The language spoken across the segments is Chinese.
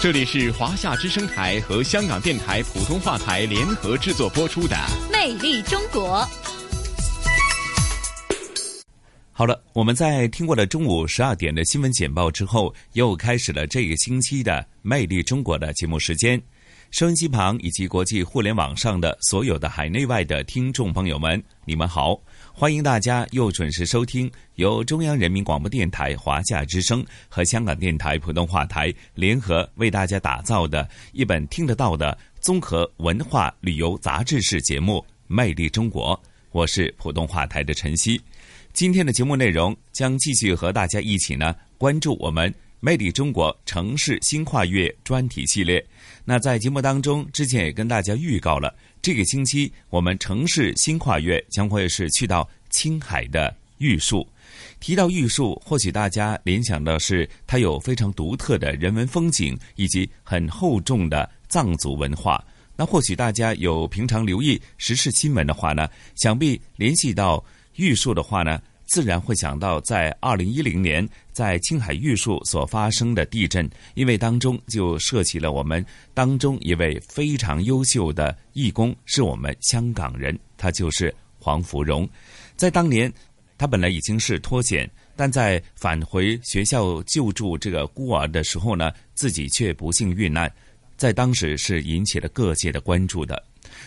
这里是华夏之声台和香港电台普通话台联合制作播出的《魅力中国》。好了，我们在听过了中午十二点的新闻简报之后，又开始了这个星期的《魅力中国》的节目时间。收音机旁以及国际互联网上的所有的海内外的听众朋友们，你们好。欢迎大家又准时收听由中央人民广播电台华夏之声和香港电台普通话台联合为大家打造的一本听得到的综合文化旅游杂志式节目《魅力中国》。我是普通话台的晨曦。今天的节目内容将继续和大家一起呢关注我们《魅力中国城市新跨越》专题系列。那在节目当中之前也跟大家预告了。这个星期，我们城市新跨越将会是去到青海的玉树。提到玉树，或许大家联想的是它有非常独特的人文风景，以及很厚重的藏族文化。那或许大家有平常留意时事新闻的话呢，想必联系到玉树的话呢。自然会想到，在二零一零年在青海玉树所发生的地震，因为当中就涉及了我们当中一位非常优秀的义工，是我们香港人，他就是黄福荣。在当年，他本来已经是脱险，但在返回学校救助这个孤儿的时候呢，自己却不幸遇难，在当时是引起了各界的关注的。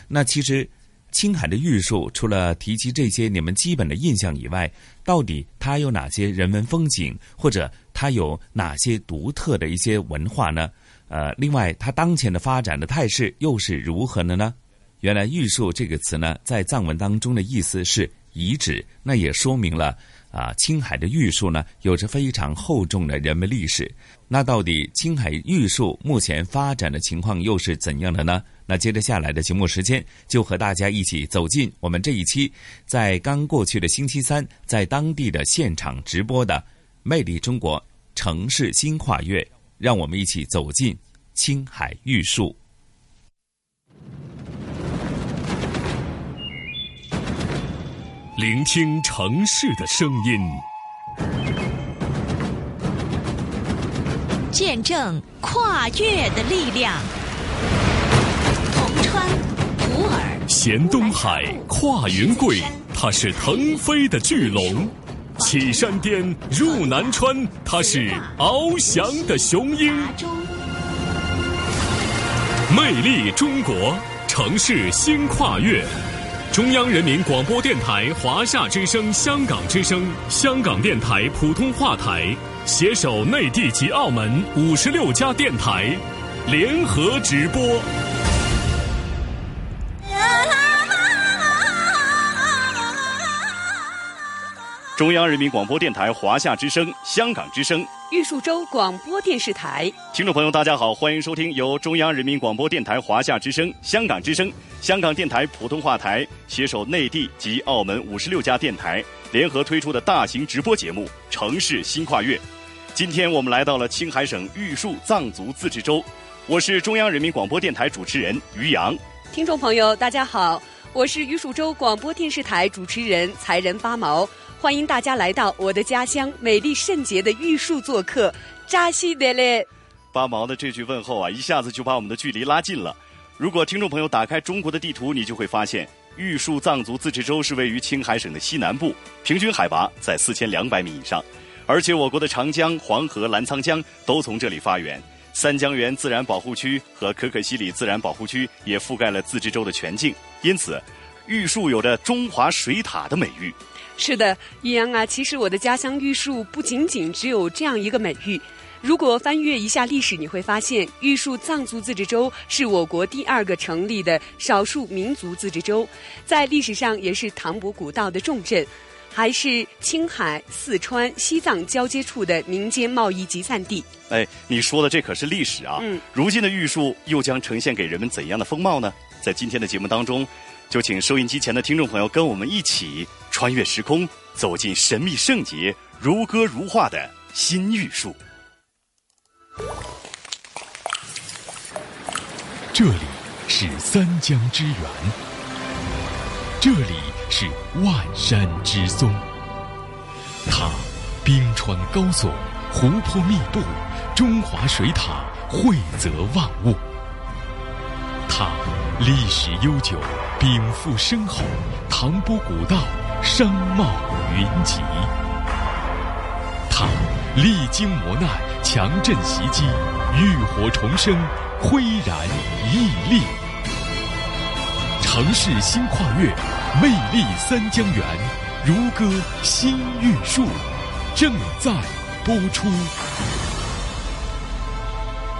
那其实。青海的玉树，除了提及这些你们基本的印象以外，到底它有哪些人文风景，或者它有哪些独特的一些文化呢？呃，另外，它当前的发展的态势又是如何的呢？原来“玉树”这个词呢，在藏文当中的意思是遗址，那也说明了啊，青海的玉树呢，有着非常厚重的人文历史。那到底青海玉树目前发展的情况又是怎样的呢？那接着下来的节目时间，就和大家一起走进我们这一期在刚过去的星期三在当地的现场直播的《魅力中国城市新跨越》，让我们一起走进青海玉树，聆听城市的声音，见证跨越的力量。川普洱，衔东海，跨云贵，它是腾飞的巨龙；起山巅，入南川，它是翱翔的雄鹰。魅力中国，城市新跨越。中央人民广播电台华夏之声、香港之声、香港电台普通话台携手内地及澳门五十六家电台联合直播。中央人民广播电台华夏之声、香港之声、玉树州广播电视台，听众朋友，大家好，欢迎收听由中央人民广播电台华夏之声、香港之声、香港电台普通话台携手内地及澳门五十六家电台联合推出的大型直播节目《城市新跨越》。今天我们来到了青海省玉树藏族自治州，我是中央人民广播电台主持人于洋。听众朋友，大家好，我是玉树州广播电视台主持人才人八毛。欢迎大家来到我的家乡美丽圣洁的玉树做客，扎西德勒。八毛的这句问候啊，一下子就把我们的距离拉近了。如果听众朋友打开中国的地图，你就会发现，玉树藏族自治州是位于青海省的西南部，平均海拔在四千两百米以上，而且我国的长江、黄河、澜沧江都从这里发源，三江源自然保护区和可可西里自然保护区也覆盖了自治州的全境，因此，玉树有着“中华水塔”的美誉。是的，易阳啊，其实我的家乡玉树不仅仅只有这样一个美誉。如果翻阅一下历史，你会发现玉树藏族自治州是我国第二个成立的少数民族自治州，在历史上也是唐伯古道的重镇。还是青海、四川、西藏交接处的民间贸易集散地。哎，你说的这可是历史啊！嗯，如今的玉树又将呈现给人们怎样的风貌呢？在今天的节目当中，就请收音机前的听众朋友跟我们一起穿越时空，走进神秘圣洁、如歌如画的新玉树。这里是三江之源，这里是万山之松。它冰川高耸，湖泊密布，中华水塔汇泽万物。它历史悠久，禀赋深厚，唐波古道，商贸云集。它历经磨难，强震袭击，浴火重生。岿然屹立，城市新跨越，魅力三江源，如歌新玉树，正在播出。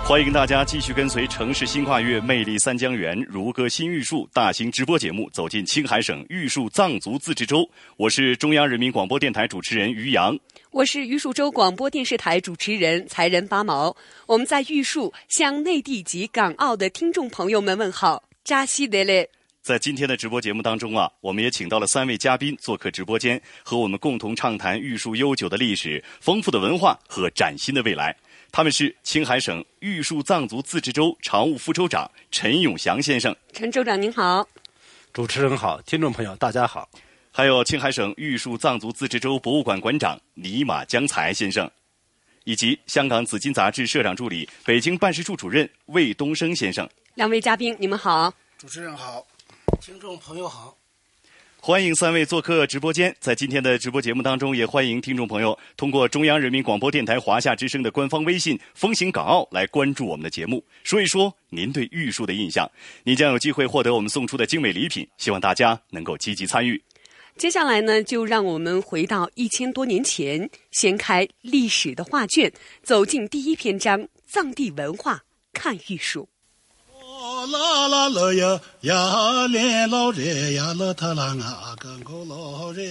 欢迎大家继续跟随城市新跨越、魅力三江源、如歌新玉树大型直播节目，走进青海省玉树藏族自治州。我是中央人民广播电台主持人于洋。我是玉树州广播电视台主持人才仁八毛，我们在玉树向内地及港澳的听众朋友们问好，扎西德勒。在今天的直播节目当中啊，我们也请到了三位嘉宾做客直播间，和我们共同畅谈玉树悠久的历史、丰富的文化和崭新的未来。他们是青海省玉树藏族自治州常务副州长陈永祥先生。陈州长您好，主持人好，听众朋友大家好。还有青海省玉树藏族自治州博物馆馆长尼玛江才先生，以及香港紫金杂志社长助理、北京办事处主任魏东升先生。两位嘉宾，你们好。主持人好，听众朋友好。欢迎三位做客直播间。在今天的直播节目当中，也欢迎听众朋友通过中央人民广播电台华夏之声的官方微信“风行港澳”来关注我们的节目，说一说您对玉树的印象。您将有机会获得我们送出的精美礼品，希望大家能够积极参与。接下来呢，就让我们回到一千多年前，掀开历史的画卷，走进第一篇章——藏地文化，看玉树。啦啦啦呀呀，连老热呀，乐特啦啊，更够老热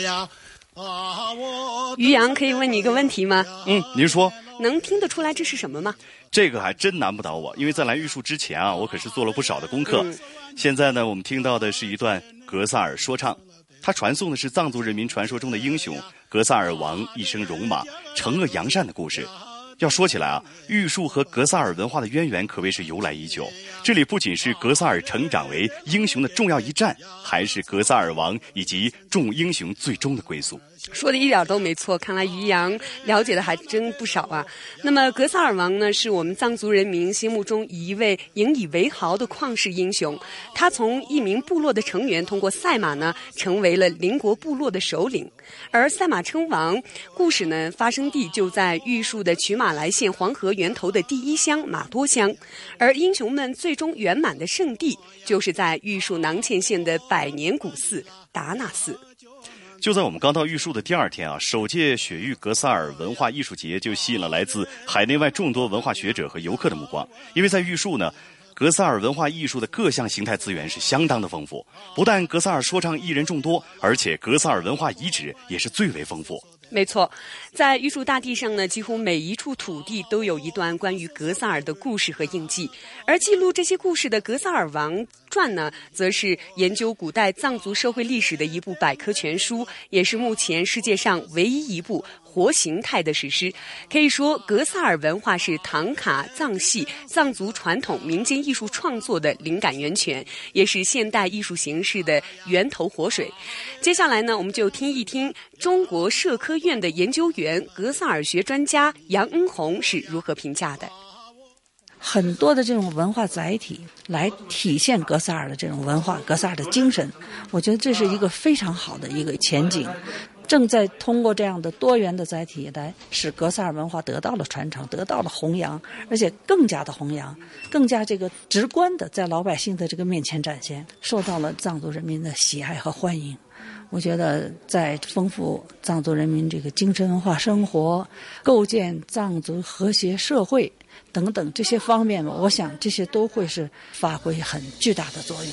呀啊！我于洋可以问你一个问题吗？嗯，您说。能听得出来这是什么吗？这个还真难不倒我，因为在来玉树之前啊，我可是做了不少的功课。现在呢，我们听到的是一段格萨尔说唱。他传颂的是藏族人民传说中的英雄格萨尔王一生戎马、惩恶扬善的故事。要说起来啊，玉树和格萨尔文化的渊源可谓是由来已久。这里不仅是格萨尔成长为英雄的重要一站，还是格萨尔王以及众英雄最终的归宿。说的一点都没错，看来于洋了解的还真不少啊。那么格萨尔王呢，是我们藏族人民心目中一位引以为豪的旷世英雄。他从一名部落的成员，通过赛马呢，成为了邻国部落的首领。而赛马称王故事呢，发生地就在玉树的曲马来县黄河源头的第一乡马多乡。而英雄们最终圆满的圣地，就是在玉树囊谦县的百年古寺达纳寺。就在我们刚到玉树的第二天啊，首届雪域格萨尔文化艺术节就吸引了来自海内外众多文化学者和游客的目光。因为在玉树呢，格萨尔文化艺术的各项形态资源是相当的丰富，不但格萨尔说唱艺人众多，而且格萨尔文化遗址也是最为丰富。没错，在玉树大地上呢，几乎每一处土地都有一段关于格萨尔的故事和印记。而记录这些故事的《格萨尔王传》呢，则是研究古代藏族社会历史的一部百科全书，也是目前世界上唯一一部。活形态的史诗，可以说格萨尔文化是唐卡藏戏藏族传统民间艺术创作的灵感源泉，也是现代艺术形式的源头活水。接下来呢，我们就听一听中国社科院的研究员、格萨尔学专家杨恩红是如何评价的。很多的这种文化载体来体现格萨尔的这种文化、格萨尔的精神，我觉得这是一个非常好的一个前景。正在通过这样的多元的载体来使格萨尔文化得到了传承，得到了弘扬，而且更加的弘扬，更加这个直观的在老百姓的这个面前展现，受到了藏族人民的喜爱和欢迎。我觉得在丰富藏族人民这个精神文化生活、构建藏族和谐社会等等这些方面，我想这些都会是发挥很巨大的作用。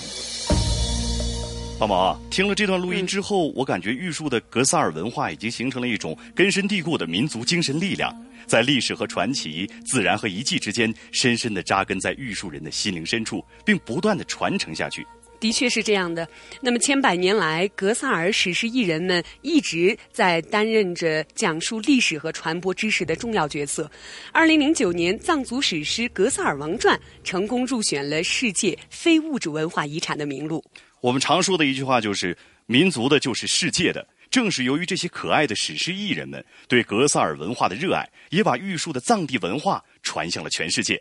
宝宝啊，听了这段录音之后，我感觉玉树的格萨尔文化已经形成了一种根深蒂固的民族精神力量，在历史和传奇、自然和遗迹之间，深深的扎根在玉树人的心灵深处，并不断的传承下去。的确是这样的。那么千百年来，格萨尔史诗艺人们一直在担任着讲述历史和传播知识的重要角色。二零零九年，藏族史诗《格萨尔王传》成功入选了世界非物质文化遗产的名录。我们常说的一句话就是“民族的就是世界的”。正是由于这些可爱的史诗艺人们对格萨尔文化的热爱，也把玉树的藏地文化传向了全世界。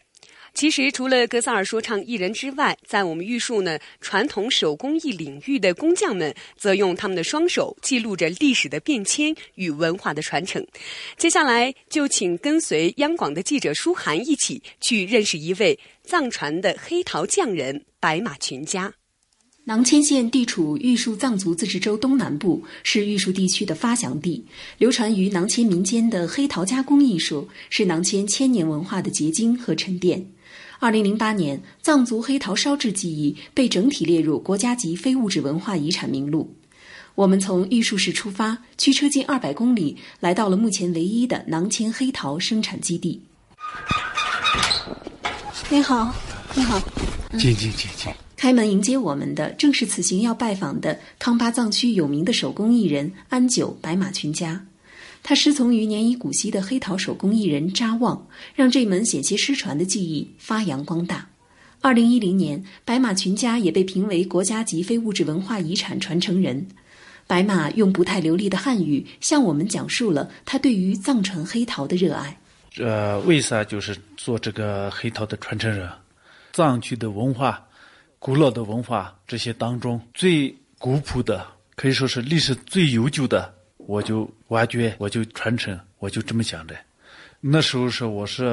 其实，除了格萨尔说唱艺人之外，在我们玉树呢，传统手工艺领域的工匠们，则用他们的双手记录着历史的变迁与文化的传承。接下来，就请跟随央广的记者舒涵一起去认识一位藏传的黑陶匠人——白马群家。囊谦县地处玉树藏族自治州东南部，是玉树地区的发祥地。流传于囊谦民间的黑陶加工艺术，是囊谦千年文化的结晶和沉淀。二零零八年，藏族黑陶烧制技艺被整体列入国家级非物质文化遗产名录。我们从玉树市出发，驱车近二百公里，来到了目前唯一的囊谦黑陶生产基地。你好，你好，进进进进。开门迎接我们的，正是此行要拜访的康巴藏区有名的手工艺人安久白马群家。他师从于年已古稀的黑陶手工艺人扎旺，让这门险些失传的技艺发扬光大。二零一零年，白马群家也被评为国家级非物质文化遗产传承人。白马用不太流利的汉语向我们讲述了他对于藏传黑陶的热爱。呃，为啥就是做这个黑陶的传承人？藏区的文化，古老的文化这些当中最古朴的，可以说是历史最悠久的。我就挖掘，我就传承，我就这么想的。那时候是我是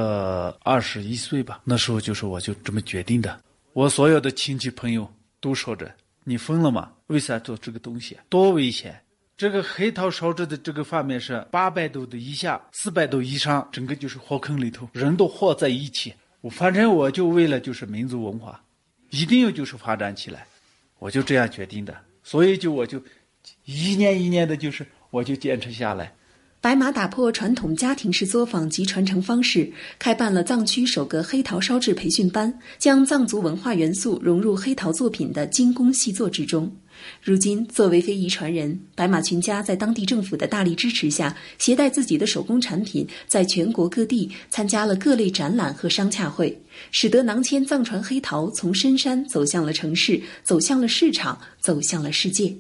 二十一岁吧，那时候就是我就这么决定的。我所有的亲戚朋友都说着：“你疯了吗？为啥做这个东西？多危险！这个黑陶烧制的这个方面是八百度的以下，四百度以上，整个就是火坑里头，人都和在一起。我反正我就为了就是民族文化，一定要就是发展起来，我就这样决定的。所以就我就一年一年的就是。我就坚持下来。白马打破传统家庭式作坊及传承方式，开办了藏区首个黑陶烧制培训班，将藏族文化元素融入黑陶作品的精工细作之中。如今，作为非遗传人，白马群家在当地政府的大力支持下，携带自己的手工产品，在全国各地参加了各类展览和商洽会，使得囊谦藏传黑陶从深山走向了城市，走向了市场，走向了世界。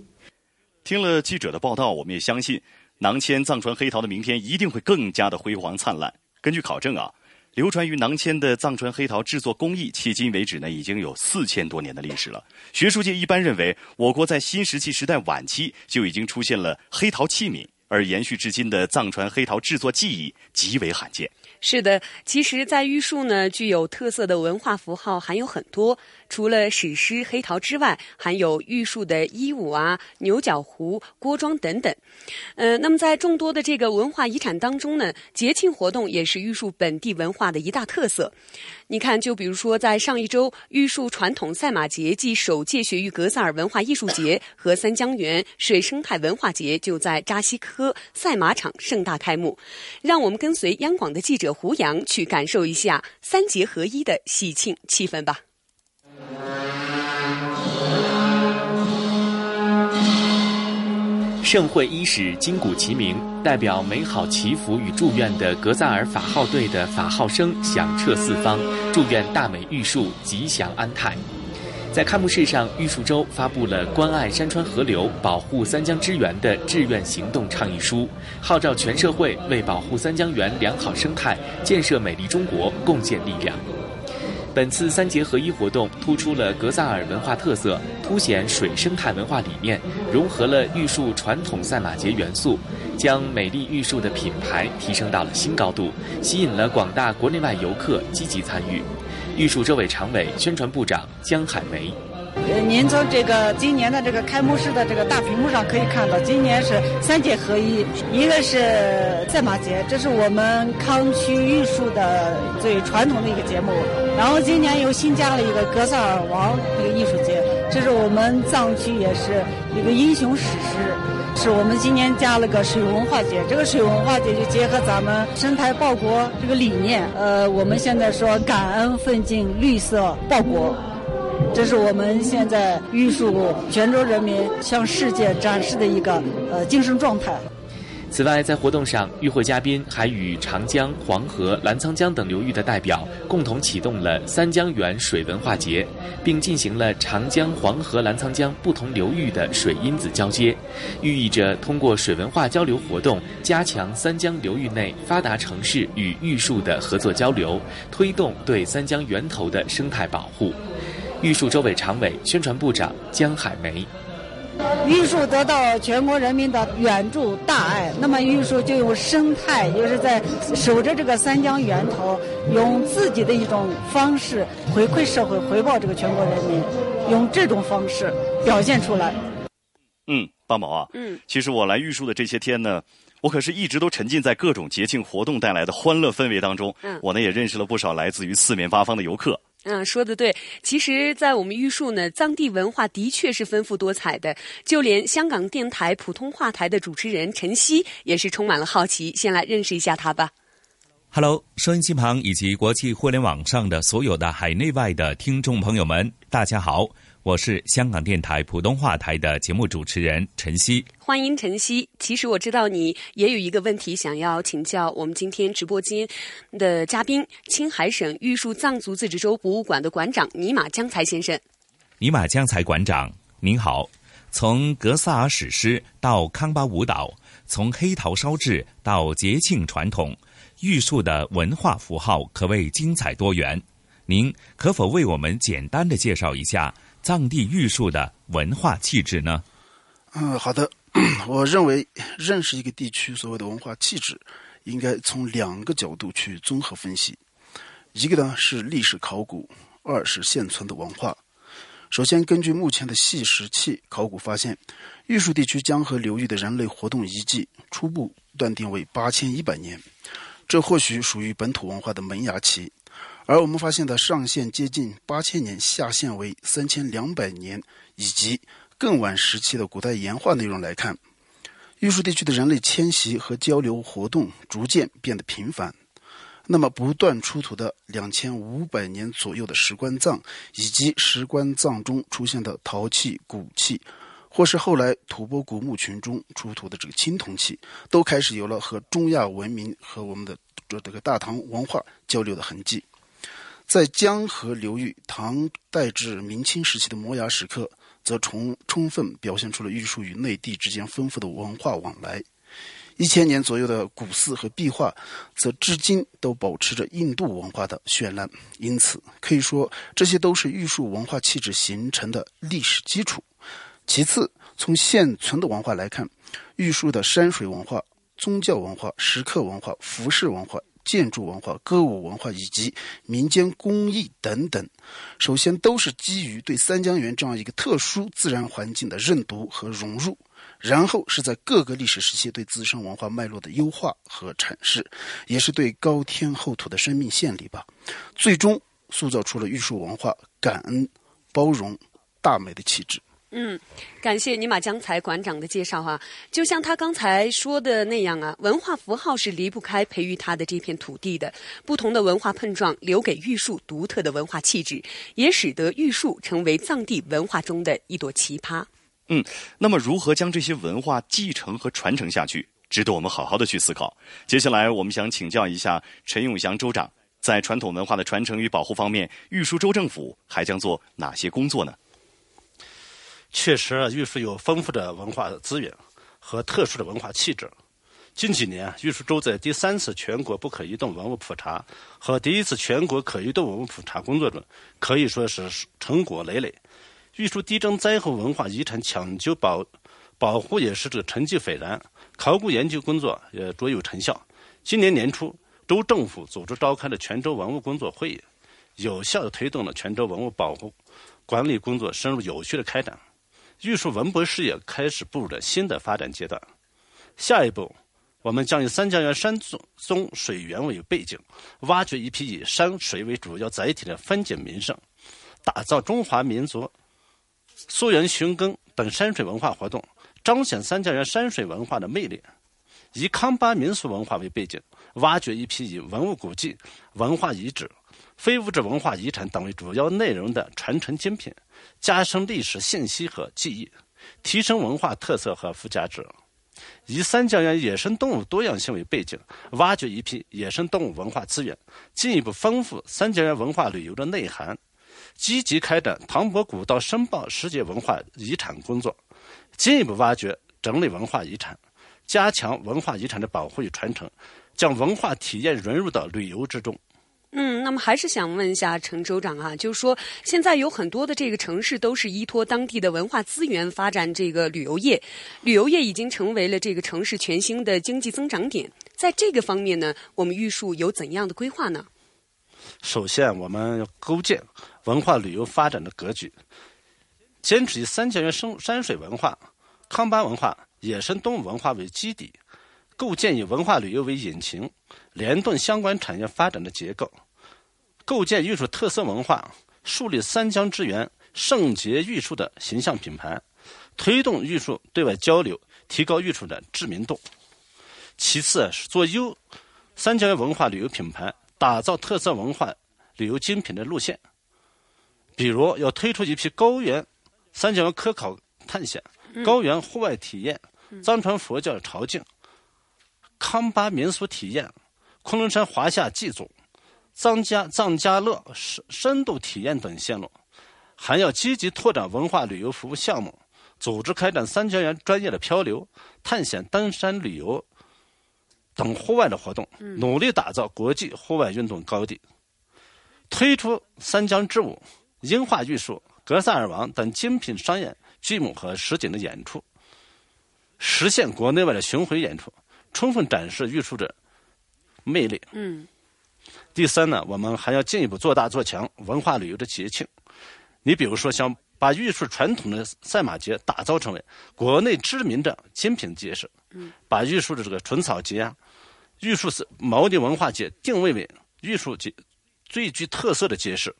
听了记者的报道，我们也相信，囊谦藏传黑陶的明天一定会更加的辉煌灿烂。根据考证啊，流传于囊谦的藏传黑陶制作工艺，迄今为止呢已经有四千多年的历史了。学术界一般认为，我国在新石器时代晚期就已经出现了黑陶器皿，而延续至今的藏传黑陶制作技艺极为罕见。是的，其实，在玉树呢，具有特色的文化符号还有很多。除了史诗黑陶之外，还有玉树的衣舞啊、牛角壶、锅庄等等。呃，那么在众多的这个文化遗产当中呢，节庆活动也是玉树本地文化的一大特色。你看，就比如说在上一周，玉树传统赛马节暨首届雪域格萨尔文化艺术节和三江源水生态文化节就在扎西科赛马场盛大开幕。让我们跟随央广的记者胡杨去感受一下三节合一的喜庆气氛吧。盛会伊始，金鼓齐鸣，代表美好祈福与祝愿的格萨尔法号队的法号声响彻四方，祝愿大美玉树吉祥安泰。在开幕式上，玉树州发布了关爱山川河流、保护三江之源的志愿行动倡议书，号召全社会为保护三江源良好生态、建设美丽中国贡献力量。本次三节合一活动突出了格萨尔文化特色，凸显水生态文化理念，融合了玉树传统赛马节元素，将美丽玉树的品牌提升到了新高度，吸引了广大国内外游客积极参与。玉树州委常委、宣传部长江海梅。呃您从这个今年的这个开幕式的这个大屏幕上可以看到，今年是三节合一，一个是赛马节，这是我们康区玉树的最传统的一个节目。然后今年又新加了一个格萨尔王一个艺术节，这是我们藏区也是一个英雄史诗。是我们今年加了个水文化节，这个水文化节就结合咱们生态报国这个理念。呃，我们现在说感恩奋进绿色报国，这是我们现在玉树泉州人民向世界展示的一个呃精神状态。此外，在活动上，与会嘉宾还与长江、黄河、澜沧江等流域的代表共同启动了三江源水文化节，并进行了长江、黄河、澜沧江不同流域的水因子交接，寓意着通过水文化交流活动，加强三江流域内发达城市与玉树的合作交流，推动对三江源头的生态保护。玉树州委常委、宣传部长江海梅。玉树得到全国人民的援助大爱，那么玉树就用生态，就是在守着这个三江源头，用自己的一种方式回馈社会，回报这个全国人民，用这种方式表现出来。嗯，八毛啊，嗯，其实我来玉树的这些天呢，我可是一直都沉浸在各种节庆活动带来的欢乐氛围当中。嗯，我呢也认识了不少来自于四面八方的游客。嗯，说的对。其实，在我们玉树呢，藏地文化的确是丰富多彩的。就连香港电台普通话台的主持人陈曦也是充满了好奇。先来认识一下他吧。Hello，收音机旁以及国际互联网上的所有的海内外的听众朋友们，大家好，我是香港电台普通话台的节目主持人陈曦。欢迎陈曦。其实我知道你也有一个问题想要请教我们今天直播间的嘉宾——青海省玉树藏族自治州博物馆的馆长尼玛江才先生。尼玛江才馆长，您好。从格萨尔史诗到康巴舞蹈，从黑陶烧制到节庆传统，玉树的文化符号可谓精彩多元。您可否为我们简单的介绍一下藏地玉树的文化气质呢？嗯，好的。我认为认识一个地区所谓的文化气质，应该从两个角度去综合分析。一个呢是历史考古，二是现存的文化。首先，根据目前的细石器考古发现，玉树地区江河流域的人类活动遗迹初步断定为八千一百年，这或许属于本土文化的萌芽期。而我们发现的上限接近八千年，下限为三千两百年，以及更晚时期的古代岩画内容来看，玉树地区的人类迁徙和交流活动逐渐变得频繁。那么，不断出土的两千五百年左右的石棺葬，以及石棺葬中出现的陶器、骨器，或是后来吐蕃古墓群中出土的这个青铜器，都开始有了和中亚文明和我们的这这个大唐文化交流的痕迹。在江河流域，唐代至明清时期的摩崖石刻，则充充分表现出了玉树与内地之间丰富的文化往来。一千年左右的古寺和壁画，则至今都保持着印度文化的绚烂。因此，可以说这些都是玉树文化气质形成的历史基础。其次，从现存的文化来看，玉树的山水文化、宗教文化、石刻文化、服饰文化。建筑文化、歌舞文化以及民间工艺等等，首先都是基于对三江源这样一个特殊自然环境的认读和融入，然后是在各个历史时期对自身文化脉络的优化和阐释，也是对高天厚土的生命献礼吧。最终塑造出了玉树文化感恩、包容、大美的气质。嗯，感谢尼玛江才馆长的介绍哈。就像他刚才说的那样啊，文化符号是离不开培育他的这片土地的。不同的文化碰撞，留给玉树独特的文化气质，也使得玉树成为藏地文化中的一朵奇葩。嗯，那么如何将这些文化继承和传承下去，值得我们好好的去思考。接下来，我们想请教一下陈永祥州长，在传统文化的传承与保护方面，玉树州政府还将做哪些工作呢？确实，玉树有丰富的文化资源和特殊的文化气质。近几年，玉树州在第三次全国不可移动文物普查和第一次全国可移动文物普查工作中，可以说是成果累累。玉树地震灾后文化遗产抢救保保护也是这个成绩斐然，考古研究工作也卓有成效。今年年初，州政府组织召开了全州文物工作会议，有效地推动了全州文物保护管理工作深入有序的开展。玉树文博事业开始步入了新的发展阶段。下一步，我们将以三江源山中水源为背景，挖掘一批以山水为主要载体的风景名胜，打造中华民族溯源寻根等山水文化活动，彰显三江源山水文化的魅力。以康巴民俗文化为背景，挖掘一批以文物古迹、文化遗址、非物质文化遗产等为主要内容的传承精品，加深历史信息和记忆，提升文化特色和附加值。以三江源野生动物多样性为背景，挖掘一批野生动物文化资源，进一步丰富三江源文化旅游的内涵。积极开展唐伯古道申报世界文化遗产工作，进一步挖掘整理文化遗产。加强文化遗产的保护与传承，将文化体验融入到旅游之中。嗯，那么还是想问一下陈州长啊，就是说现在有很多的这个城市都是依托当地的文化资源发展这个旅游业，旅游业已经成为了这个城市全新的经济增长点。在这个方面呢，我们玉树有怎样的规划呢？首先，我们要构建文化旅游发展的格局，坚持以三江源生山水文化、康巴文化。野生动物文化为基底，构建以文化旅游为引擎，联动相关产业发展的结构，构建玉树特色文化，树立三江之源圣洁玉树的形象品牌，推动玉树对外交流，提高玉树的知名度。其次是做优三江源文化旅游品牌，打造特色文化旅游精品的路线，比如要推出一批高原三江源科考探险。高原户外体验、藏传佛教朝觐、康巴民俗体验、昆仑山华夏祭祖、藏家藏家乐深深度体验等线路，还要积极拓展文化旅游服务项目，组织开展三江源专业的漂流、探险、登山旅游等户外的活动，努力打造国际户外运动高地，推出三江之舞、樱花玉树、格萨尔王等精品商业。剧目和实景的演出，实现国内外的巡回演出，充分展示玉树的魅力。嗯。第三呢，我们还要进一步做大做强文化旅游的节庆。你比如说，像把玉树传统的赛马节打造成为国内知名的精品节式，嗯，把玉树的这个纯草节啊、玉树是毛地文化节定位为玉树节最具特色的节式，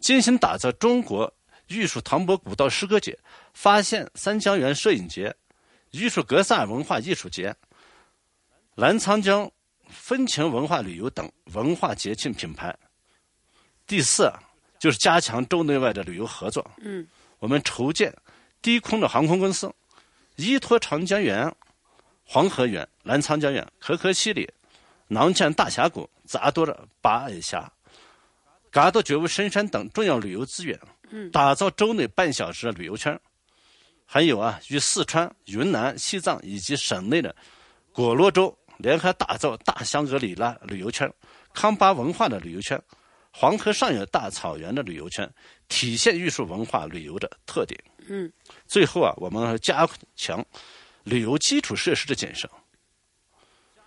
精心打造中国玉树唐伯古道诗歌节。发现三江源摄影节、玉树格萨尔文化艺术节、澜沧江风情文化旅游等文化节庆品牌。第四，就是加强州内外的旅游合作。嗯，我们筹建低空的航空公司，依托长江源、黄河源、澜沧江源、可可西里、囊谦大峡谷、杂多的八矮峡、嘎多觉悟深山等重要旅游资源，打造州内半小时的旅游圈。还有啊，与四川、云南、西藏以及省内的果洛州联合打造大香格里拉旅游圈、康巴文化的旅游圈、黄河上游大草原的旅游圈，体现玉树文化旅游的特点。嗯，最后啊，我们加强旅游基础设施的建设，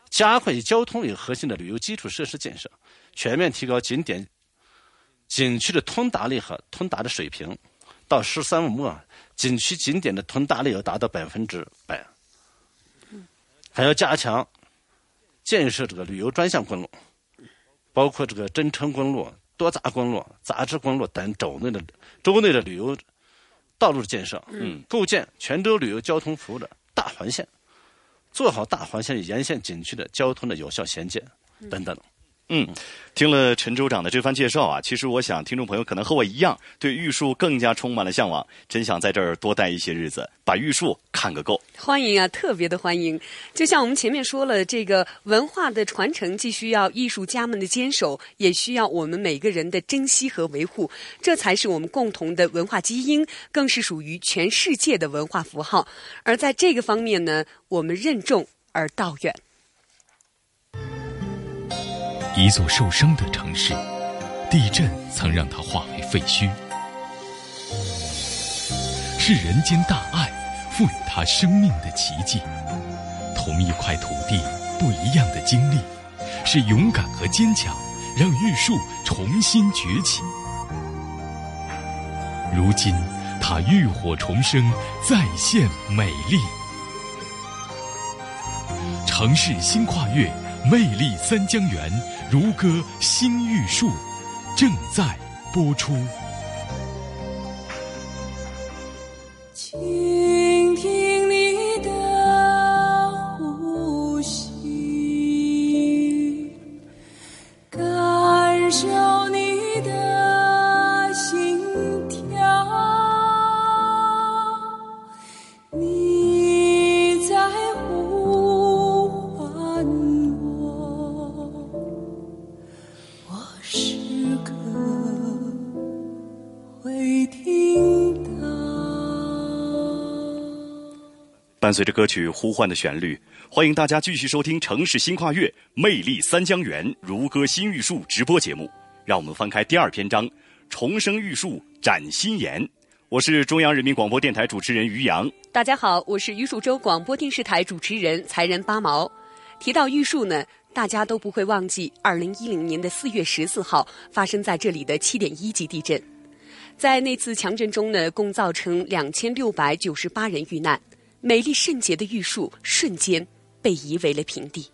加快以交通为核心的旅游基础设施建设，全面提高景点景区的通达力和通达的水平，到“十三五”末。景区景点的通达率要达到百分之百，还要加强建设这个旅游专项公路，包括这个增城公路、多杂公路、杂支公路等州内的州内的旅游道路的建设，嗯，构建泉州旅游交通服务的大环线，做好大环线与沿线景区的交通的有效衔接等等。嗯，听了陈州长的这番介绍啊，其实我想听众朋友可能和我一样，对玉树更加充满了向往，真想在这儿多待一些日子，把玉树看个够。欢迎啊，特别的欢迎！就像我们前面说了，这个文化的传承既需要艺术家们的坚守，也需要我们每个人的珍惜和维护，这才是我们共同的文化基因，更是属于全世界的文化符号。而在这个方面呢，我们任重而道远。一座受伤的城市，地震曾让它化为废墟。是人间大爱赋予它生命的奇迹。同一块土地，不一样的经历，是勇敢和坚强让玉树重新崛起。如今，它浴火重生，再现美丽。城市新跨越。魅力三江源，如歌新玉树，正在播出。伴随着歌曲呼唤的旋律，欢迎大家继续收听《城市新跨越魅力三江源如歌新玉树》直播节目。让我们翻开第二篇章，重生玉树展新颜。我是中央人民广播电台主持人于洋。大家好，我是玉树州广播电视台主持人才人八毛。提到玉树呢，大家都不会忘记二零一零年的四月十四号发生在这里的七点一级地震。在那次强震中呢，共造成两千六百九十八人遇难，美丽圣洁的玉树瞬间被夷为了平地。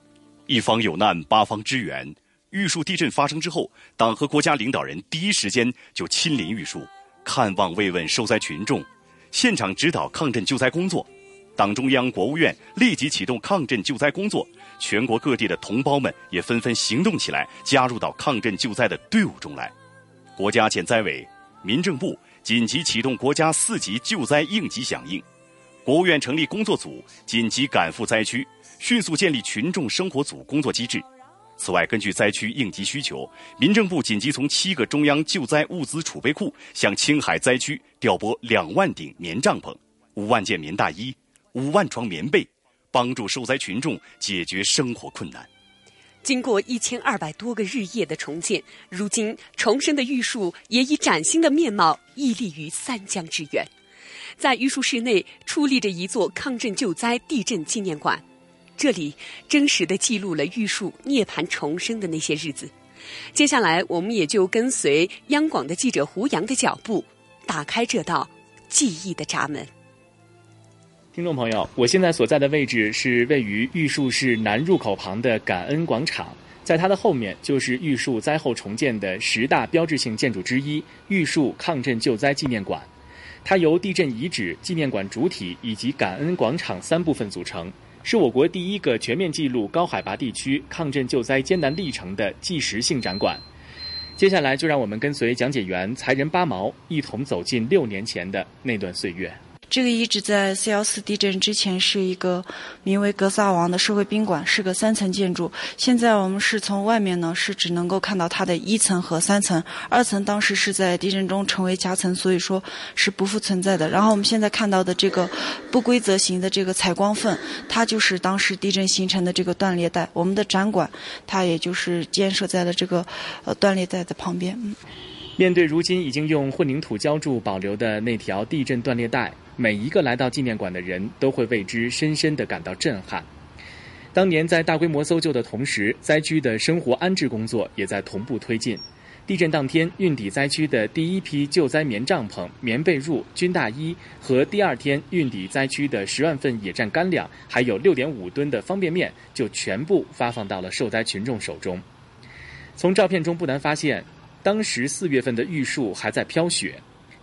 一方有难，八方支援。玉树地震发生之后，党和国家领导人第一时间就亲临玉树。看望慰问受灾群众，现场指导抗震救灾工作。党中央、国务院立即启动抗震救灾工作，全国各地的同胞们也纷纷行动起来，加入到抗震救灾的队伍中来。国家减灾委、民政部紧急启动国家四级救灾应急响应，国务院成立工作组紧急赶赴灾区，迅速建立群众生活组工作机制。此外，根据灾区应急需求，民政部紧急从七个中央救灾物资储备库向青海灾区调拨两万顶棉帐篷、五万件棉大衣、五万床棉被，帮助受灾群众解决生活困难。经过一千二百多个日夜的重建，如今重生的玉树也以崭新的面貌屹立于三江之源。在玉树市内矗立着一座抗震救灾地震纪念馆。这里真实的记录了玉树涅槃重生的那些日子。接下来，我们也就跟随央广的记者胡杨的脚步，打开这道记忆的闸门。听众朋友，我现在所在的位置是位于玉树市南入口旁的感恩广场，在它的后面就是玉树灾后重建的十大标志性建筑之一——玉树抗震救灾纪念馆。它由地震遗址、纪念馆主体以及感恩广场三部分组成。是我国第一个全面记录高海拔地区抗震救灾艰难历程的纪实性展馆。接下来，就让我们跟随讲解员才人八毛，一同走进六年前的那段岁月。这个遗址在四幺四地震之前是一个名为格萨王的社会宾馆，是个三层建筑。现在我们是从外面呢，是只能够看到它的一层和三层，二层当时是在地震中成为夹层，所以说是不复存在的。然后我们现在看到的这个不规则形的这个采光缝，它就是当时地震形成的这个断裂带。我们的展馆它也就是建设在了这个呃断裂带的旁边。面对如今已经用混凝土浇筑保留的那条地震断裂带。每一个来到纪念馆的人都会为之深深地感到震撼。当年在大规模搜救的同时，灾区的生活安置工作也在同步推进。地震当天运抵灾区的第一批救灾棉帐篷、棉被褥、军大衣和第二天运抵灾区的十万份野战干粮，还有六点五吨的方便面，就全部发放到了受灾群众手中。从照片中不难发现，当时四月份的玉树还在飘雪。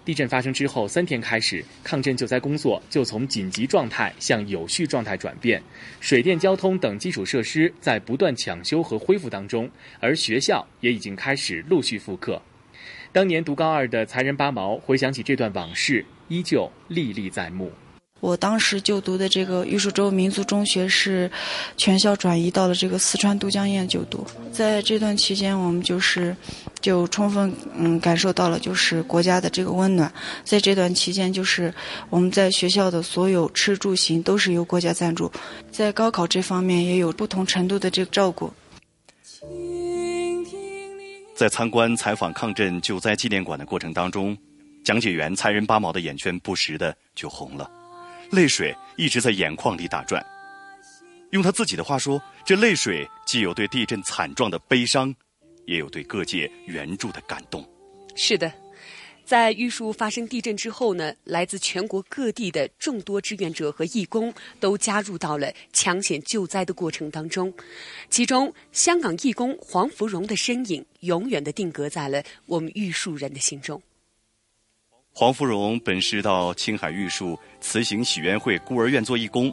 地震发生之后三天开始，抗震救灾工作就从紧急状态向有序状态转变，水电交通等基础设施在不断抢修和恢复当中，而学校也已经开始陆续复课。当年读高二的才人八毛回想起这段往事，依旧历历在目。我当时就读的这个玉树州民族中学是全校转移到了这个四川都江堰就读。在这段期间，我们就是就充分嗯感受到了就是国家的这个温暖。在这段期间，就是我们在学校的所有吃住行都是由国家赞助，在高考这方面也有不同程度的这个照顾。在参观采访抗震救灾纪念馆的过程当中，讲解员才人八毛的眼圈不时的就红了。泪水一直在眼眶里打转。用他自己的话说，这泪水既有对地震惨状的悲伤，也有对各界援助的感动。是的，在玉树发生地震之后呢，来自全国各地的众多志愿者和义工都加入到了抢险救灾的过程当中。其中，香港义工黄福荣的身影永远的定格在了我们玉树人的心中。黄芙蓉本是到青海玉树慈行喜冤会孤儿院做义工。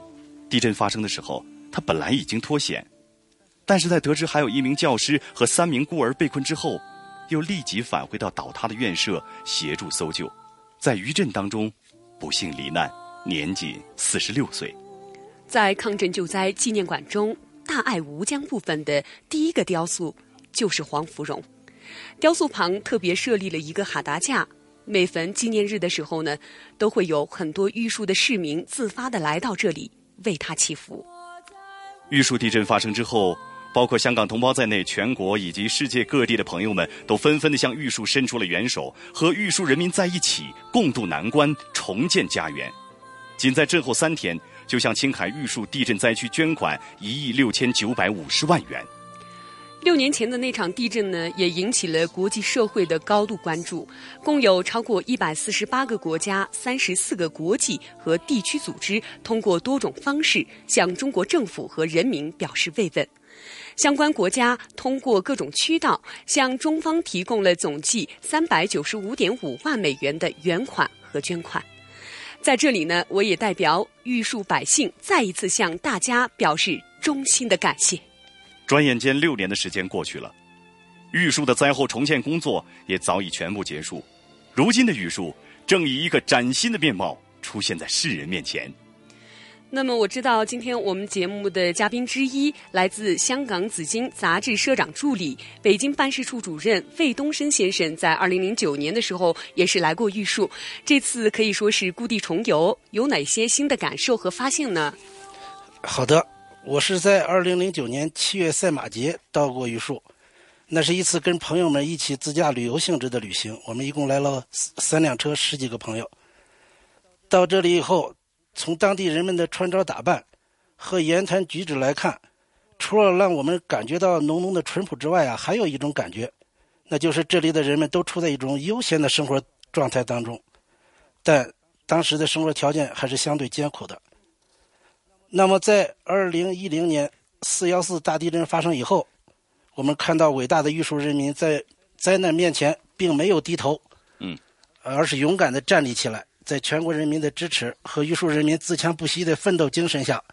地震发生的时候，他本来已经脱险，但是在得知还有一名教师和三名孤儿被困之后，又立即返回到倒塌的院舍协助搜救。在余震当中，不幸罹难，年仅四十六岁。在抗震救灾纪念馆中，大爱吴江部分的第一个雕塑就是黄芙蓉。雕塑旁特别设立了一个哈达架。每逢纪念日的时候呢，都会有很多玉树的市民自发的来到这里，为他祈福。玉树地震发生之后，包括香港同胞在内，全国以及世界各地的朋友们都纷纷的向玉树伸出了援手，和玉树人民在一起共度难关，重建家园。仅在震后三天，就向青海玉树地震灾区捐款一亿六千九百五十万元。六年前的那场地震呢，也引起了国际社会的高度关注。共有超过一百四十八个国家、三十四个国际和地区组织，通过多种方式向中国政府和人民表示慰问。相关国家通过各种渠道向中方提供了总计三百九十五点五万美元的援款和捐款。在这里呢，我也代表玉树百姓再一次向大家表示衷心的感谢。转眼间，六年的时间过去了，玉树的灾后重建工作也早已全部结束。如今的玉树正以一个崭新的面貌出现在世人面前。那么，我知道今天我们节目的嘉宾之一，来自香港紫荆杂志社长助理、北京办事处主任魏东升先生，在二零零九年的时候也是来过玉树。这次可以说是故地重游，有哪些新的感受和发现呢？好的。我是在二零零九年七月赛马节到过榆树，那是一次跟朋友们一起自驾旅游性质的旅行。我们一共来了三辆车，十几个朋友。到这里以后，从当地人们的穿着打扮和言谈举止来看，除了让我们感觉到浓浓的淳朴之外啊，还有一种感觉，那就是这里的人们都处在一种悠闲的生活状态当中。但当时的生活条件还是相对艰苦的。那么，在二零一零年四幺四大地震发生以后，我们看到伟大的玉树人民在灾难面前并没有低头，嗯，而是勇敢地站立起来，在全国人民的支持和玉树人民自强不息的奋斗精神下，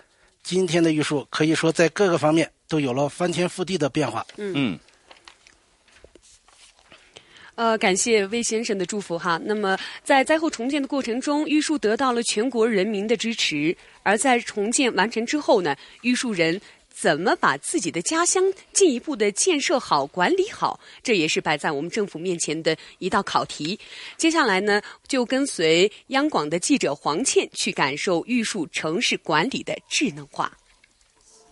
今天的玉树可以说在各个方面都有了翻天覆地的变化。嗯。呃，感谢魏先生的祝福哈。那么，在灾后重建的过程中，玉树得到了全国人民的支持。而在重建完成之后呢，玉树人怎么把自己的家乡进一步的建设好、管理好，这也是摆在我们政府面前的一道考题。接下来呢，就跟随央广的记者黄倩去感受玉树城市管理的智能化。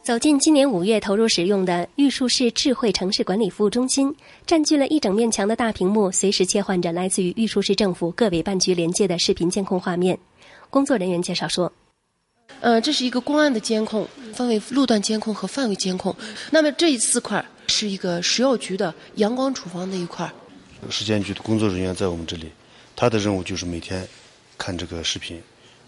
走进今年五月投入使用的玉树市智慧城市管理服务中心，占据了一整面墙的大屏幕，随时切换着来自于玉树市政府各委办局连接的视频监控画面。工作人员介绍说：“呃，这是一个公安的监控，分为路段监控和范围监控。那么这四块是一个食药局的阳光处方那一块。食监局的工作人员在我们这里，他的任务就是每天看这个视频。”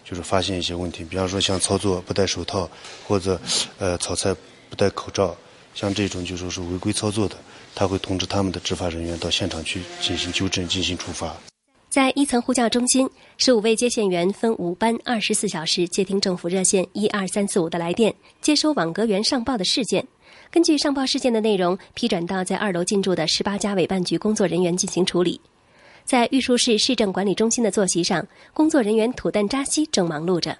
就是发现一些问题，比方说像操作不戴手套，或者呃炒菜不戴口罩，像这种就说是违规操作的，他会通知他们的执法人员到现场去进行纠正、进行处罚。在一层呼叫中心，十五位接线员分五班，二十四小时接听政府热线一二三四五的来电，接收网格员上报的事件，根据上报事件的内容，批转到在二楼进驻的十八家委办局工作人员进行处理。在玉树市市政管理中心的坐席上，工作人员土旦扎西正忙碌着。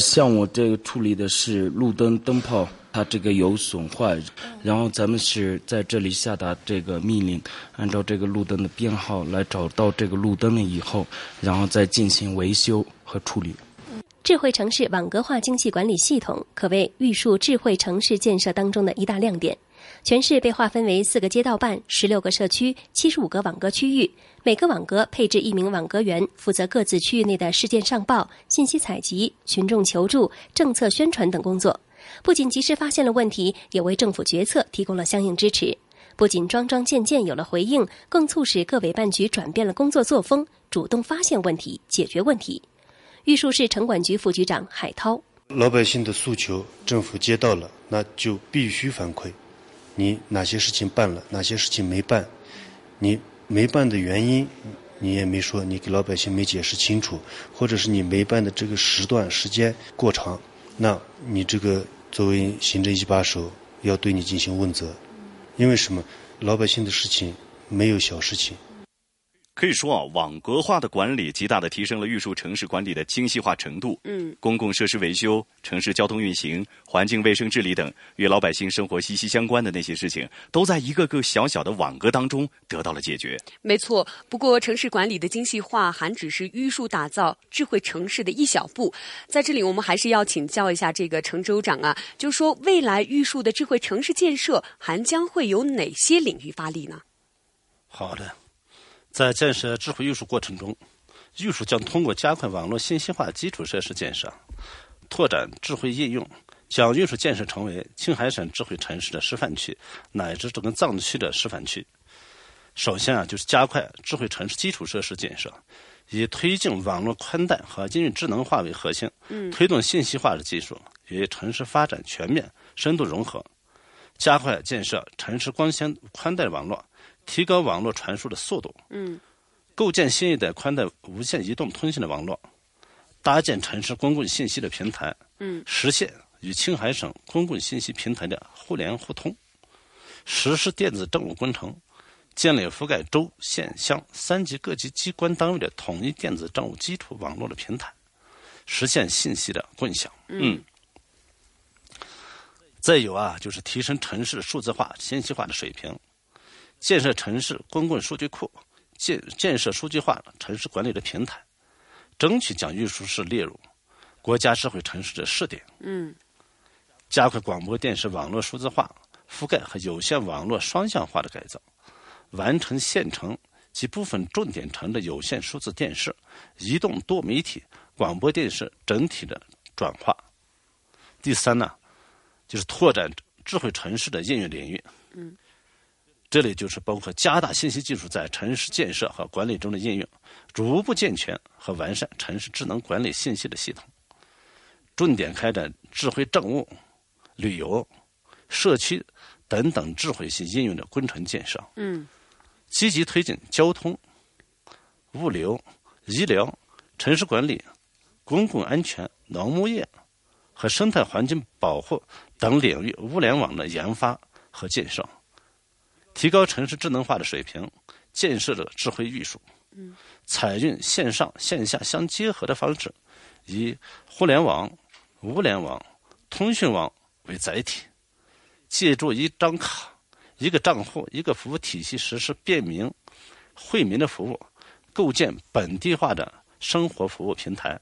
像我这个处理的是路灯灯泡，它这个有损坏，然后咱们是在这里下达这个命令，按照这个路灯的编号来找到这个路灯了以后，然后再进行维修和处理。智慧城市网格化精细管理系统可谓玉树智慧城市建设当中的一大亮点。全市被划分为四个街道办、十六个社区、七十五个网格区域，每个网格配置一名网格员，负责各自区域内的事件上报、信息采集、群众求助、政策宣传等工作。不仅及时发现了问题，也为政府决策提供了相应支持。不仅桩桩件件有了回应，更促使各委办局转变了工作作风，主动发现问题、解决问题。玉树市城管局副局长海涛：老百姓的诉求，政府接到了，那就必须反馈。你哪些事情办了，哪些事情没办？你没办的原因，你也没说，你给老百姓没解释清楚，或者是你没办的这个时段时间过长，那你这个作为行政一把手要对你进行问责，因为什么？老百姓的事情没有小事情。可以说啊，网格化的管理极大的提升了玉树城市管理的精细化程度。嗯，公共设施维修、城市交通运行、环境卫生治理等与老百姓生活息息相关的那些事情，都在一个个小小的网格当中得到了解决。没错，不过城市管理的精细化还只是玉树打造智慧城市的一小步。在这里，我们还是要请教一下这个程州长啊，就是说未来玉树的智慧城市建设还将会有哪些领域发力呢？好的。在建设智慧运输过程中，玉树将通过加快网络信息化基础设施建设，拓展智慧应用，将玉树建设成为青海省智慧城市的示范区，乃至整个藏区的示范区。首先啊，就是加快智慧城市基础设施建设，以推进网络宽带和应用智能化为核心，嗯推动信息化的技术与城市发展全面深度融合，加快建设城市光纤宽带网络。提高网络传输的速度，嗯，构建新一代宽带无线移动通信的网络，搭建城市公共信息的平台，嗯，实现与青海省公共信息平台的互联互通，实施电子政务工程，建立覆盖州、县、乡三级各级机关单位的统一电子政务基础网络的平台，实现信息的共享。嗯，再有啊，就是提升城市数字化、信息化的水平。建设城市公共数据库，建建设数据化城市管理的平台，争取将运输市列入国家智慧城市的试点。嗯，加快广播电视网络数字化覆盖和有线网络双向化的改造，完成县城及部分重点城的有线数字电视、移动多媒体广播电视整体的转化。第三呢，就是拓展智慧城市的应用领域。嗯。这里就是包括加大信息技术在城市建设和管理中的应用，逐步健全和完善城市智能管理信息的系统，重点开展智慧政务、旅游、社区等等智慧性应用的工程建设。嗯，积极推进交通、物流、医疗、城市管理、公共安全、农牧业和生态环境保护等领域物联网的研发和建设。提高城市智能化的水平，建设了智慧玉树。嗯，采用线上线下相结合的方式，以互联网、物联网、通讯网为载体，借助一张卡、一个账户、一个服务体系实施便民、惠民的服务，构建本地化的生活服务平台。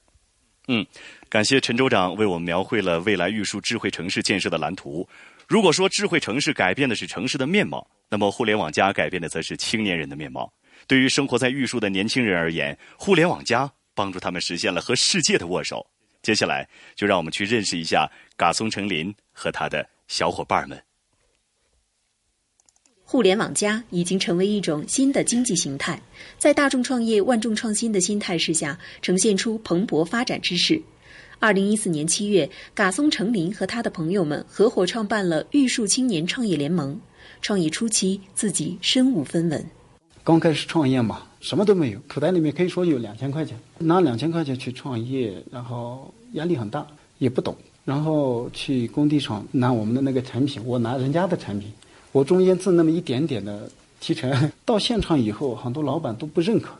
嗯，感谢陈州长为我们描绘了未来玉树智慧城市建设的蓝图。如果说智慧城市改变的是城市的面貌，那么互联网加改变的则是青年人的面貌。对于生活在玉树的年轻人而言，互联网加帮助他们实现了和世界的握手。接下来，就让我们去认识一下嘎松成林和他的小伙伴们。互联网加已经成为一种新的经济形态，在大众创业、万众创新的新态势下，呈现出蓬勃发展之势。二零一四年七月，嘎松成林和他的朋友们合伙创办了玉树青年创业联盟。创业初期，自己身无分文。刚开始创业嘛，什么都没有，口袋里面可以说有两千块钱，拿两千块钱去创业，然后压力很大，也不懂，然后去工地上拿我们的那个产品，我拿人家的产品，我中间挣那么一点点的提成，到现场以后，很多老板都不认可。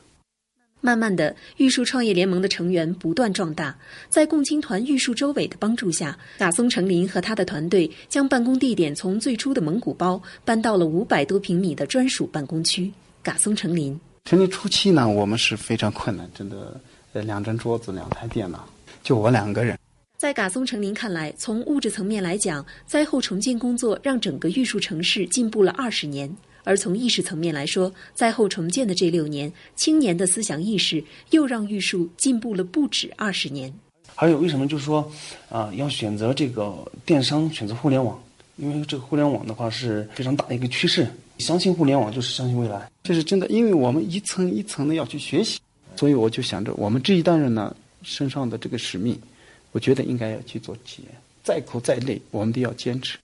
慢慢的，玉树创业联盟的成员不断壮大，在共青团玉树州委的帮助下，嘎松成林和他的团队将办公地点从最初的蒙古包搬到了五百多平米的专属办公区。嘎松成林成立初期呢，我们是非常困难，真的，呃，两张桌子，两台电脑，就我两个人。在嘎松成林看来，从物质层面来讲，灾后重建工作让整个玉树城市进步了二十年。而从意识层面来说，灾后重建的这六年，青年的思想意识又让玉树进步了不止二十年。还有为什么就是说，啊、要选择这个电商，选择互联网？因为这个互联网的话是非常大的一个趋势，相信互联网就是相信未来。这是真的，因为我们一层一层的要去学习，所以我就想着我们这一代人呢身上的这个使命，我觉得应该要去做企业，再苦再累，我们都要坚持。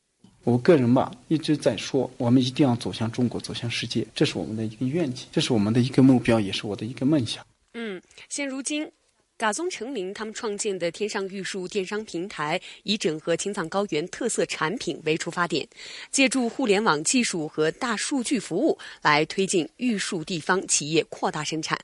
我个人吧一直在说，我们一定要走向中国，走向世界，这是我们的一个愿景，这是我们的一个目标，也是我的一个梦想。嗯，现如今，嘎宗成林他们创建的天上玉树电商平台，以整合青藏高原特色产品为出发点，借助互联网技术和大数据服务，来推进玉树地方企业扩大生产。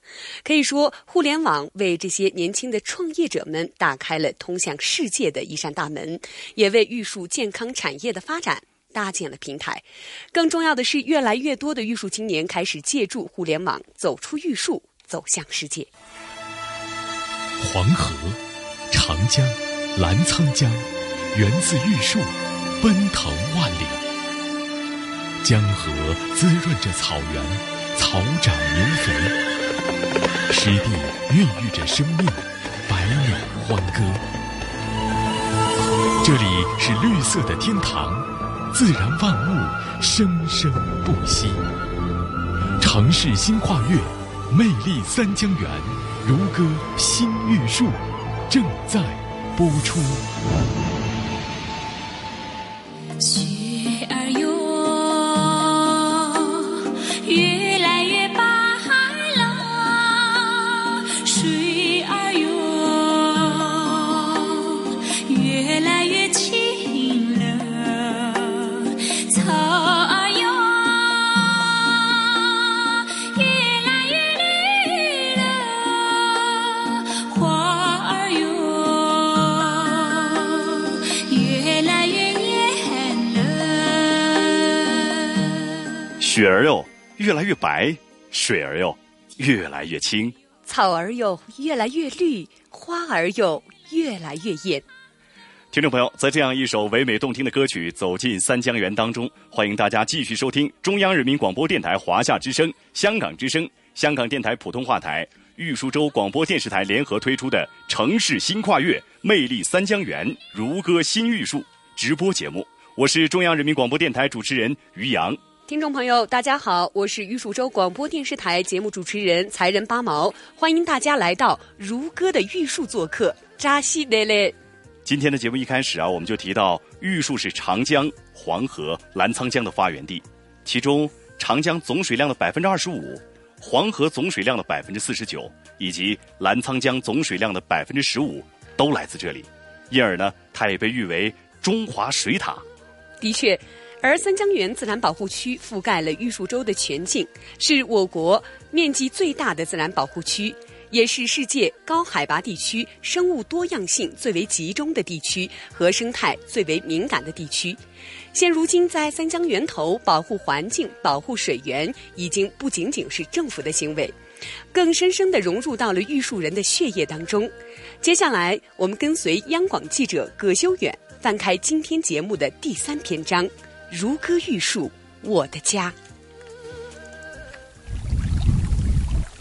可以说，互联网为这些年轻的创业者们打开了通向世界的一扇大门，也为玉树健康产业的发展搭建了平台。更重要的是，越来越多的玉树青年开始借助互联网，走出玉树，走向世界。黄河、长江、澜沧江，源自玉树，奔腾万里。江河滋润着草原，草长牛肥；湿地孕育着生命，百鸟欢歌。这里是绿色的天堂，自然万物生生不息。城市新跨越，魅力三江源。如歌新玉树正在播出。雪儿哟，越来越白；水儿哟，越来越清；草儿哟，越来越绿；花儿哟，越来越艳。听众朋友，在这样一首唯美动听的歌曲《走进三江源》当中，欢迎大家继续收听中央人民广播电台华夏之声、香港之声、香港电台普通话台、玉树州广播电视台联合推出的《城市新跨越·魅力三江源·如歌新玉树》直播节目。我是中央人民广播电台主持人于洋。听众朋友，大家好，我是玉树州广播电视台节目主持人才人八毛，欢迎大家来到如歌的玉树做客，扎西嘞嘞。今天的节目一开始啊，我们就提到玉树是长江、黄河、澜沧江的发源地，其中长江总水量的百分之二十五，黄河总水量的百分之四十九，以及澜沧江总水量的百分之十五，都来自这里，因而呢，它也被誉为中华水塔。的确。而三江源自然保护区覆盖了玉树州的全境，是我国面积最大的自然保护区，也是世界高海拔地区生物多样性最为集中的地区和生态最为敏感的地区。现如今，在三江源头保护环境、保护水源，已经不仅仅是政府的行为，更深深地融入到了玉树人的血液当中。接下来，我们跟随央广记者葛修远翻开今天节目的第三篇章。如歌玉树，我的家。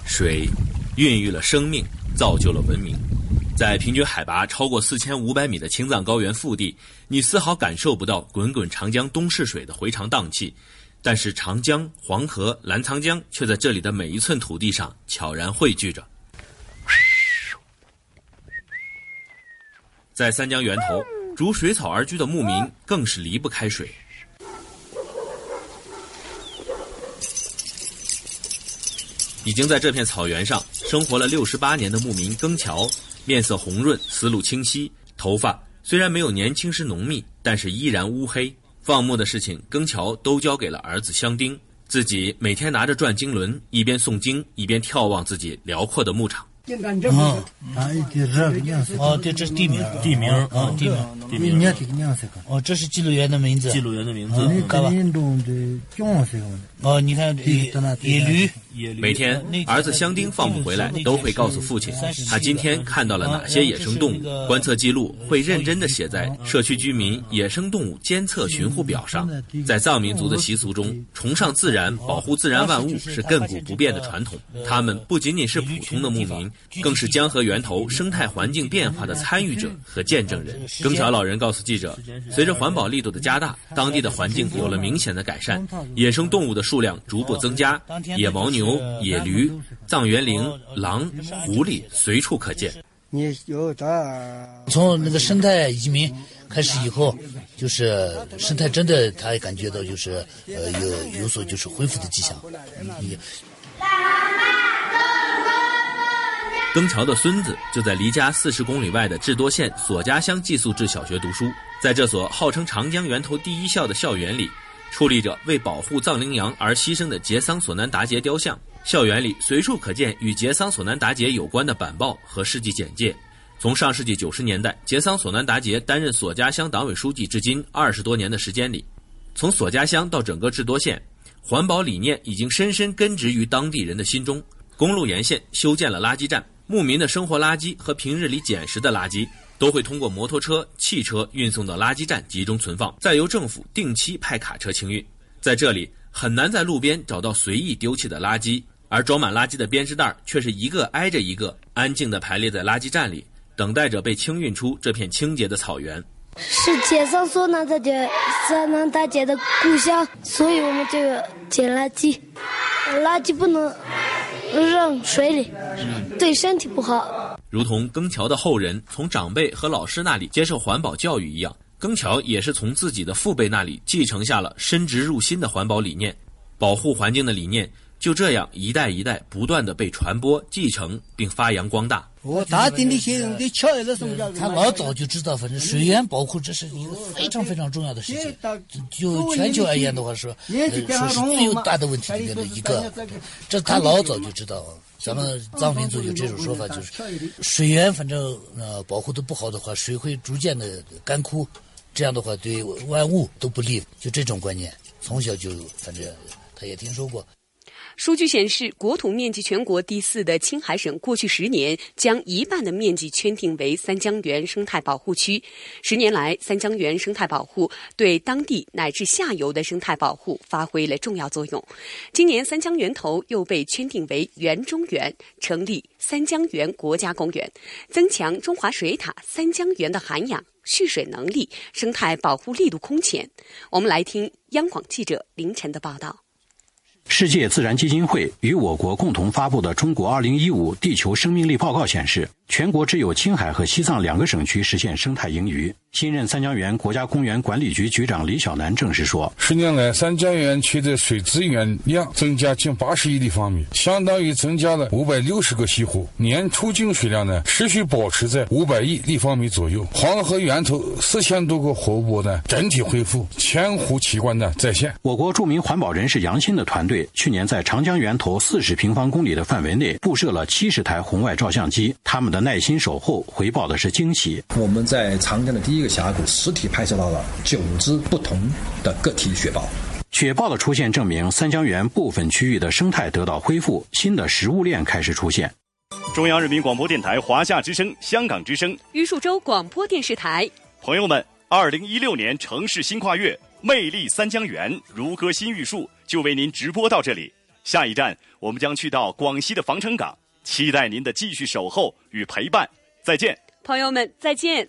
水孕育了生命，造就了文明。在平均海拔超过四千五百米的青藏高原腹地，你丝毫感受不到滚滚长江东逝水的回肠荡气，但是长江、黄河、澜沧江却在这里的每一寸土地上悄然汇聚着。在三江源头，逐水草而居的牧民更是离不开水。已经在这片草原上生活了六十八年的牧民庚桥，面色红润，思路清晰，头发虽然没有年轻时浓密，但是依然乌黑。放牧的事情，庚桥都交给了儿子香丁，自己每天拿着转经轮，一边诵经，一边眺望自己辽阔的牧场。哦，哦，对，这是地名，地名，哦，地名，地名。哦，这是记录员的名字，记录员的名字，看吧。哦，你看野驴。每天，儿子香丁放牧回来，都会告诉父亲，他今天看到了哪些野生动物。观测记录会认真的写在社区居民野生动物监测巡护表上。在藏民族的习俗中，崇尚自然、保护自然万物是亘古不变的传统。他们不仅仅是普通的牧民，更是江河源头生态环境变化的参与者和见证人。庚桥老人告诉记者，随着环保力度的加大，当地的环境有了明显的改善，野生动物的数量逐步增加，野牦牛。牛、野驴、藏原羚、狼、狐狸随处可见。你有从那个生态移民开始以后，就是生态真的，他也感觉到就是呃有有所就是恢复的迹象。登桥的孙子就在离家四十公里外的智多县索家乡寄宿制小学读书。在这所号称长江源头第一校的校园里，矗立着为保护藏羚羊而牺牲的杰桑索南达杰雕像。校园里随处可见与杰桑索南达杰有关的板报和事迹简介。从上世纪九十年代，杰桑索南达杰担任索家乡党委书记至今二十多年的时间里，从索家乡到整个智多县，环保理念已经深深根植于当地人的心中。公路沿线修建了垃圾站。牧民的生活垃圾和平日里捡拾的垃圾都会通过摩托车、汽车运送到垃圾站集中存放，再由政府定期派卡车清运。在这里很难在路边找到随意丢弃的垃圾，而装满垃圾的编织袋却是一个挨着一个，安静地排列在垃圾站里，等待着被清运出这片清洁的草原。是街上说那大街，山南大姐的故乡，所以我们就要捡垃圾，垃圾不能。扔水里，对身体不好。如同庚桥的后人从长辈和老师那里接受环保教育一样，庚桥也是从自己的父辈那里继承下了深植入心的环保理念，保护环境的理念就这样一代一代不断的被传播、继承并发扬光大。我大地那些人的什么他老早就知道，反正水源保护这是一个非常非常重要的事情。就全球而言的话，说说是最有大的问题里面的一个，这他老早就知道。咱们藏民族有这种说法，就是水源反正呃保护的不好的话，水会逐渐的干枯，这样的话对万物都不利。就这种观念，从小就反正他也听说过。数据显示，国土面积全国第四的青海省，过去十年将一半的面积圈定为三江源生态保护区。十年来，三江源生态保护对当地乃至下游的生态保护发挥了重要作用。今年，三江源头又被圈定为源中源，成立三江源国家公园，增强中华水塔三江源的涵养、蓄水能力，生态保护力度空前。我们来听央广记者凌晨的报道。世界自然基金会与我国共同发布的《中国2015地球生命力报告》显示。全国只有青海和西藏两个省区实现生态盈余。新任三江源国家公园管理局局长李小南证实说：“十年来，三江源区的水资源量增加近八十亿立方米，相当于增加了五百六十个西湖。年出境水量呢，持续保持在五百亿立方米左右。黄河源头四千多个湖泊呢，整体恢复，千湖奇观呢再现。”我国著名环保人士杨鑫的团队去年在长江源头四十平方公里的范围内布设了七十台红外照相机，他们的耐心守候，回报的是惊喜。我们在长江的第一个峡谷实体拍摄到了九只不同的个体雪豹。雪豹的出现证明三江源部分区域的生态得到恢复，新的食物链开始出现。中央人民广播电台华夏之声、香港之声、玉树州广播电视台，朋友们，二零一六年城市新跨越，魅力三江源，如歌新玉树，就为您直播到这里。下一站，我们将去到广西的防城港。期待您的继续守候与陪伴，再见，朋友们，再见。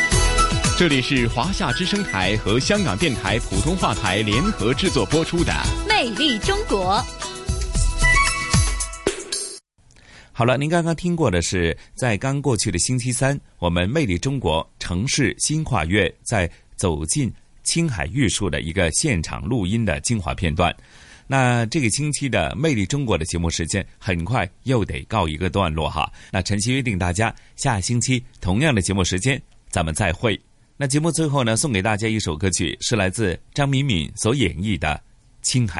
这里是华夏之声台和香港电台普通话台联合制作播出的《魅力中国》。好了，您刚刚听过的是在刚过去的星期三，我们《魅力中国》城市新跨越在走进青海玉树的一个现场录音的精华片段。那这个星期的《魅力中国》的节目时间很快又得告一个段落哈。那晨曦约定大家下星期同样的节目时间咱们再会。那节目最后呢，送给大家一首歌曲，是来自张敏敏所演绎的《青海》。